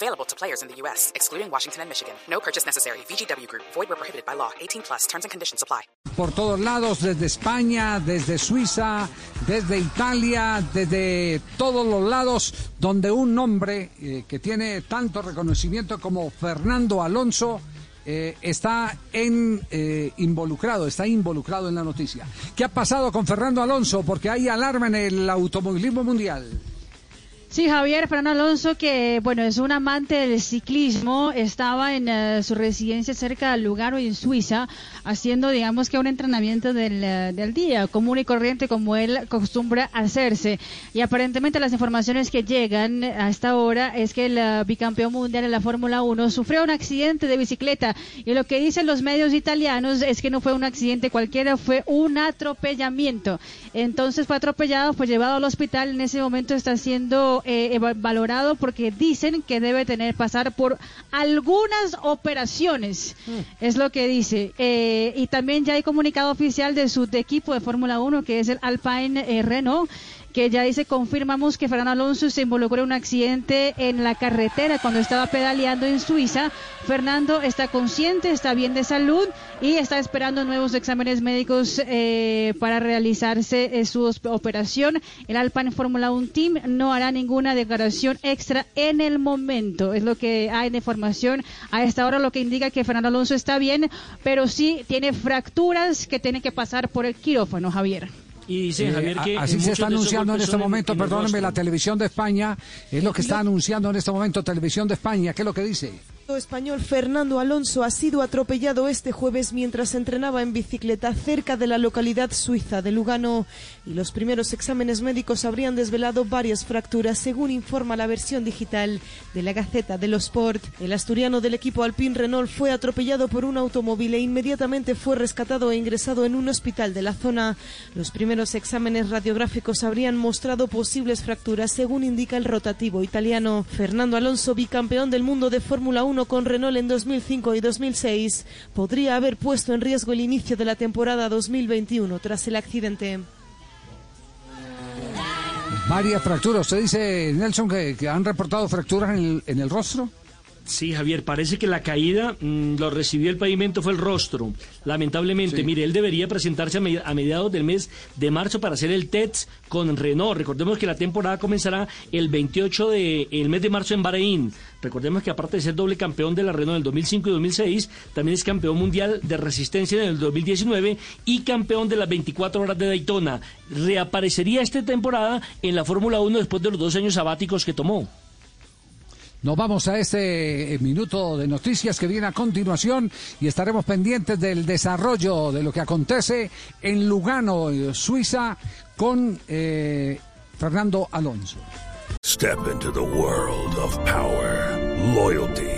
Available to players in the U.S., excluding Washington and Michigan. No purchase necessary. VGW Group. Void where prohibited by law. 18 plus. Terms and conditions apply. Por todos lados, desde España, desde Suiza, desde Italia, desde todos los lados, donde un nombre eh, que tiene tanto reconocimiento como Fernando Alonso eh, está en, eh, involucrado, está involucrado en la noticia. ¿Qué ha pasado con Fernando Alonso? Porque hay alarma en el automovilismo mundial. Sí, Javier Fernando Alonso, que bueno, es un amante del ciclismo, estaba en eh, su residencia cerca de Lugano, en Suiza, haciendo, digamos que un entrenamiento del, eh, del, día, común y corriente, como él acostumbra hacerse. Y aparentemente las informaciones que llegan a esta hora es que el uh, bicampeón mundial en la Fórmula 1 sufrió un accidente de bicicleta. Y lo que dicen los medios italianos es que no fue un accidente cualquiera, fue un atropellamiento. Entonces fue atropellado, fue llevado al hospital, en ese momento está siendo eh, valorado porque dicen que debe tener pasar por algunas operaciones, mm. es lo que dice. Eh, y también ya hay comunicado oficial de su equipo de Fórmula 1, que es el Alpine eh, Renault que ya dice, confirmamos que Fernando Alonso se involucró en un accidente en la carretera cuando estaba pedaleando en Suiza. Fernando está consciente, está bien de salud y está esperando nuevos exámenes médicos eh, para realizarse eh, su operación. El Alpine Fórmula 1 Team no hará ninguna declaración extra en el momento. Es lo que hay de información a esta hora, lo que indica que Fernando Alonso está bien, pero sí tiene fracturas que tiene que pasar por el quirófano, Javier. Y Javier que. así se está anunciando en este momento, perdónenme, la televisión de España es lo que está anunciando en este momento Televisión de España. ¿Qué es lo que dice? Español Fernando Alonso ha sido atropellado este jueves mientras entrenaba en bicicleta cerca de la localidad suiza de Lugano y los primeros exámenes médicos habrían desvelado varias fracturas según informa la versión digital de la Gaceta de los Sport. El asturiano del equipo Alpine Renault fue atropellado por un automóvil e inmediatamente fue rescatado e ingresado en un hospital de la zona. Los primeros exámenes radiográficos habrían mostrado posibles fracturas según indica el rotativo italiano. Fernando Alonso, bicampeón del mundo de Fórmula 1 con Renault en 2005 y 2006 podría haber puesto en riesgo el inicio de la temporada 2021 tras el accidente. Varias fracturas. Usted dice, Nelson, que, han reportado fracturas en el, en el rostro. Sí, Javier, parece que la caída mm, lo recibió el pavimento, fue el rostro. Lamentablemente, mire, él debería presentarse a, mediados del mes de marzo para hacer el TETS con Renault. Recordemos que la temporada comenzará el 28 de el mes de marzo en Bahrein. Recordemos que aparte de ser doble campeón de la Renault en el 2005 y 2006, también es campeón mundial de resistencia en el 2019 y campeón de las 24 horas de Daytona. Reaparecería esta temporada en la Fórmula 1 después de los dos años sabáticos que tomó. Nos vamos a este eh, minuto de noticias que viene a continuación y estaremos pendientes del desarrollo de lo que acontece en Lugano, eh, Suiza, con eh, Fernando Alonso. Step into the world of power, loyalty